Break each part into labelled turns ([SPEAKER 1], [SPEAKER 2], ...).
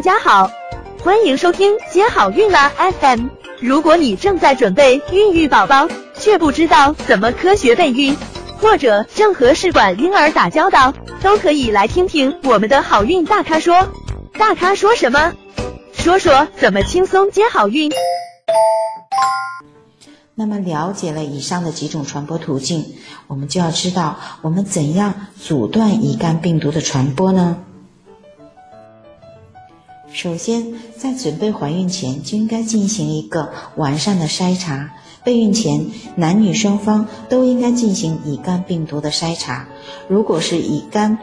[SPEAKER 1] 大家好，欢迎收听接好运啦 FM。如果你正在准备孕育宝宝，却不知道怎么科学备孕，或者正和试管婴儿打交道，都可以来听听我们的好运大咖说。大咖说什么？说说怎么轻松接好运。
[SPEAKER 2] 那么了解了以上的几种传播途径，我们就要知道我们怎样阻断乙肝病毒的传播呢？首先，在准备怀孕前就应该进行一个完善的筛查。备孕前，男女双方都应该进行乙肝病毒的筛查。如果是乙肝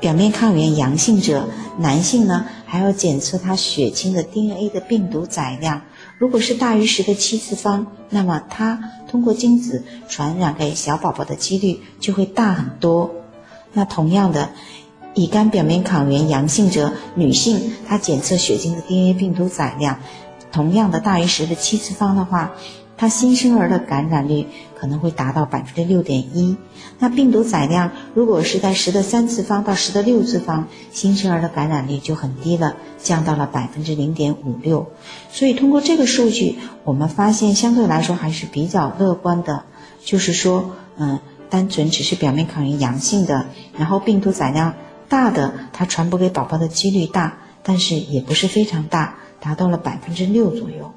[SPEAKER 2] 表面抗原阳性者，男性呢还要检测他血清的 DNA 的病毒载量。如果是大于十的七次方，那么它通过精子传染给小宝宝的几率就会大很多。那同样的。乙肝表面抗原阳性者，女性她检测血清的 DNA 病毒载量，同样的大于十的七次方的话，她新生儿的感染率可能会达到百分之六点一。那病毒载量如果是在十的三次方到十的六次方，新生儿的感染率就很低了，降到了百分之零点五六。所以通过这个数据，我们发现相对来说还是比较乐观的，就是说，嗯，单纯只是表面抗原阳性的，然后病毒载量。大的，它传播给宝宝的几率大，但是也不是非常大，达到了百分之六左右。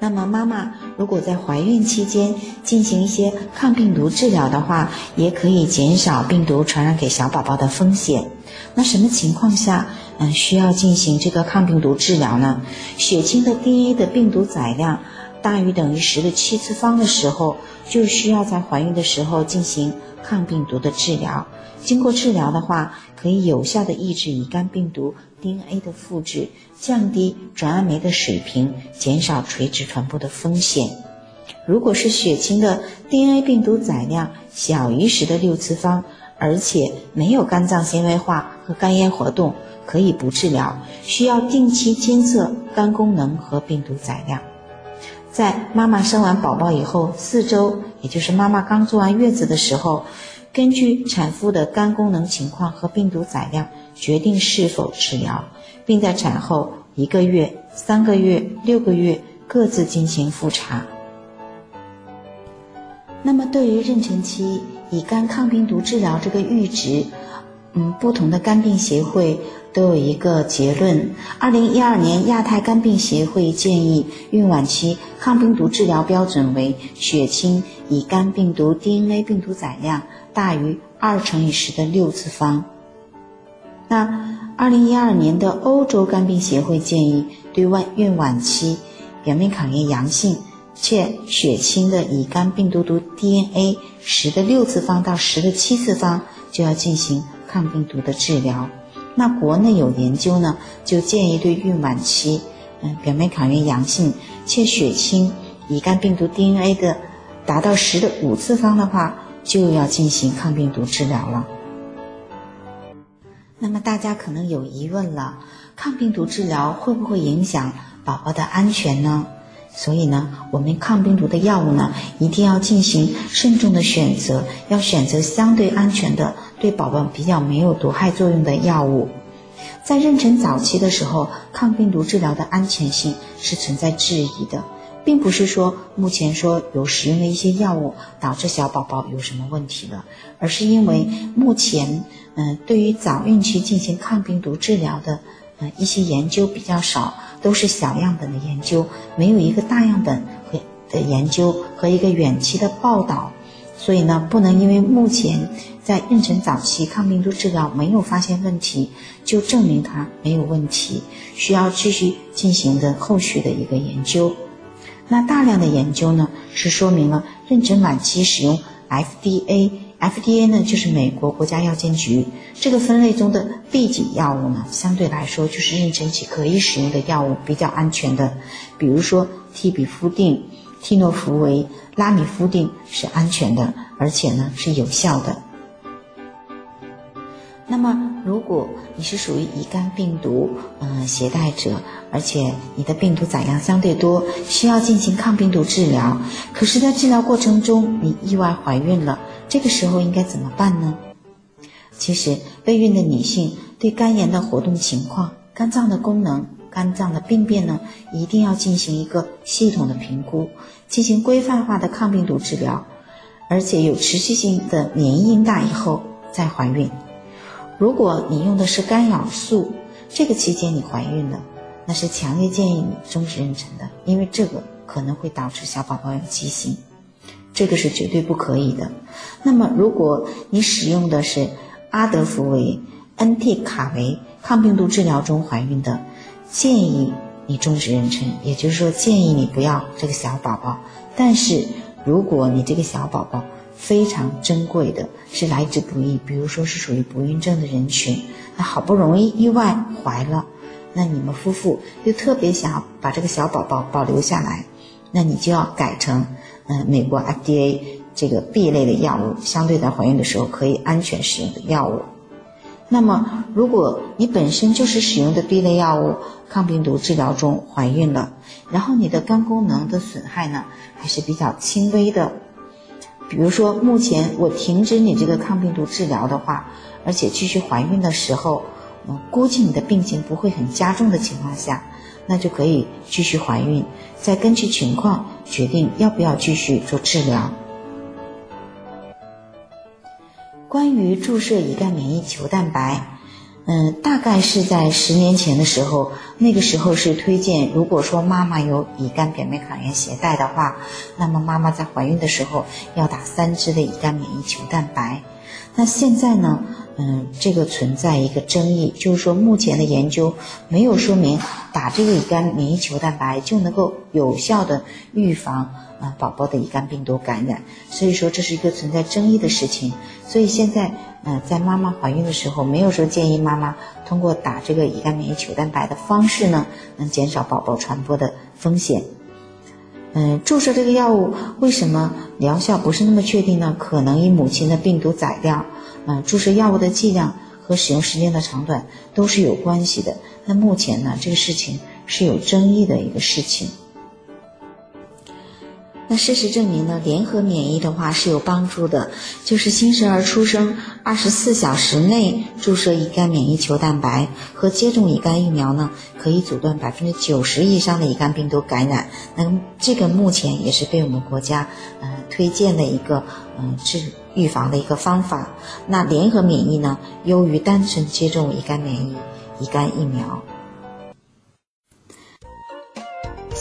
[SPEAKER 2] 那么妈妈如果在怀孕期间进行一些抗病毒治疗的话，也可以减少病毒传染给小宝宝的风险。那什么情况下，嗯，需要进行这个抗病毒治疗呢？血清的 DNA 的病毒载量大于等于十的七次方的时候，就需要在怀孕的时候进行抗病毒的治疗。经过治疗的话，可以有效的抑制乙肝病毒 DNA 的复制，降低转氨酶的水平，减少垂直传播的风险。如果是血清的 DNA 病毒载量小于十的六次方，而且没有肝脏纤维化和肝炎活动，可以不治疗，需要定期监测肝功能和病毒载量。在妈妈生完宝宝以后四周，也就是妈妈刚坐完月子的时候。根据产妇的肝功能情况和病毒载量，决定是否治疗，并在产后一个月、三个月、六个月各自进行复查。那么，对于妊娠期乙肝抗病毒治疗这个阈值，嗯，不同的肝病协会都有一个结论。二零一二年亚太肝病协会建议，孕晚期抗病毒治疗标准为血清乙肝病毒 DNA 病毒载量。大于二乘以十的六次方。那二零一二年的欧洲肝病协会建议，对外孕晚期表面抗原阳性且血清的乙肝病毒毒 DNA 十的六次方到十的七次方就要进行抗病毒的治疗。那国内有研究呢，就建议对孕晚期嗯表面抗原阳性且血清乙肝病毒 DNA 的达到十的五次方的话。就要进行抗病毒治疗了。那么大家可能有疑问了，抗病毒治疗会不会影响宝宝的安全呢？所以呢，我们抗病毒的药物呢，一定要进行慎重的选择，要选择相对安全的，对宝宝比较没有毒害作用的药物。在妊娠早期的时候，抗病毒治疗的安全性是存在质疑的。并不是说目前说有使用的一些药物导致小宝宝有什么问题了，而是因为目前嗯对于早孕期进行抗病毒治疗的一些研究比较少，都是小样本的研究，没有一个大样本和的研究和一个远期的报道，所以呢不能因为目前在妊娠早期抗病毒治疗没有发现问题，就证明它没有问题，需要继续进行的后续的一个研究。那大量的研究呢，是说明了妊娠晚期使用 FDA FDA 呢就是美国国家药监局这个分类中的 B 级药物呢，相对来说就是妊娠期可以使用的药物比较安全的，比如说替比夫定、替诺福韦、拉米夫定是安全的，而且呢是有效的。那么，如果你是属于乙肝病毒嗯携带者，而且你的病毒载量相对多，需要进行抗病毒治疗，可是，在治疗过程中你意外怀孕了，这个时候应该怎么办呢？其实，备孕的女性。对肝炎的活动情况、肝脏的功能、肝脏的病变呢，一定要进行一个系统的评估，进行规范化的抗病毒治疗，而且有持续性的免疫应答以后再怀孕。如果你用的是干扰素，这个期间你怀孕了，那是强烈建议你终止妊娠的，因为这个可能会导致小宝宝有畸形，这个是绝对不可以的。那么如果你使用的是阿德福韦、恩替卡韦抗病毒治疗中怀孕的，建议你终止妊娠，也就是说建议你不要这个小宝宝。但是如果你这个小宝宝，非常珍贵的是来之不易，比如说是属于不孕症的人群，那好不容易意外怀了，那你们夫妇又特别想要把这个小宝宝保留下来，那你就要改成，嗯，美国 FDA 这个 B 类的药物，相对在怀孕的时候可以安全使用的药物。那么如果你本身就是使用的 B 类药物抗病毒治疗中怀孕了，然后你的肝功能的损害呢还是比较轻微的。比如说，目前我停止你这个抗病毒治疗的话，而且继续怀孕的时候，嗯，估计你的病情不会很加重的情况下，那就可以继续怀孕，再根据情况决定要不要继续做治疗。关于注射乙肝免疫球蛋白。嗯，大概是在十年前的时候，那个时候是推荐，如果说妈妈有乙肝表面抗原携带的话，那么妈妈在怀孕的时候要打三支的乙肝免疫球蛋白。那现在呢，嗯，这个存在一个争议，就是说目前的研究没有说明打这个乙肝免疫球蛋白就能够有效的预防。啊，宝宝的乙肝病毒感染，所以说这是一个存在争议的事情。所以现在，呃，在妈妈怀孕的时候，没有说建议妈妈通过打这个乙肝免疫球蛋白的方式呢，能减少宝宝传播的风险。嗯，注射这个药物为什么疗效不是那么确定呢？可能与母亲的病毒载量，嗯，注射药物的剂量和使用时间的长短都是有关系的。那目前呢，这个事情是有争议的一个事情。那事实证明呢，联合免疫的话是有帮助的，就是新生儿出生二十四小时内注射乙肝免疫球蛋白和接种乙肝疫苗呢，可以阻断百分之九十以上的乙肝病毒感染。那这个目前也是被我们国家呃推荐的一个嗯治预防的一个方法。那联合免疫呢，优于单纯接种乙肝免疫乙肝疫苗。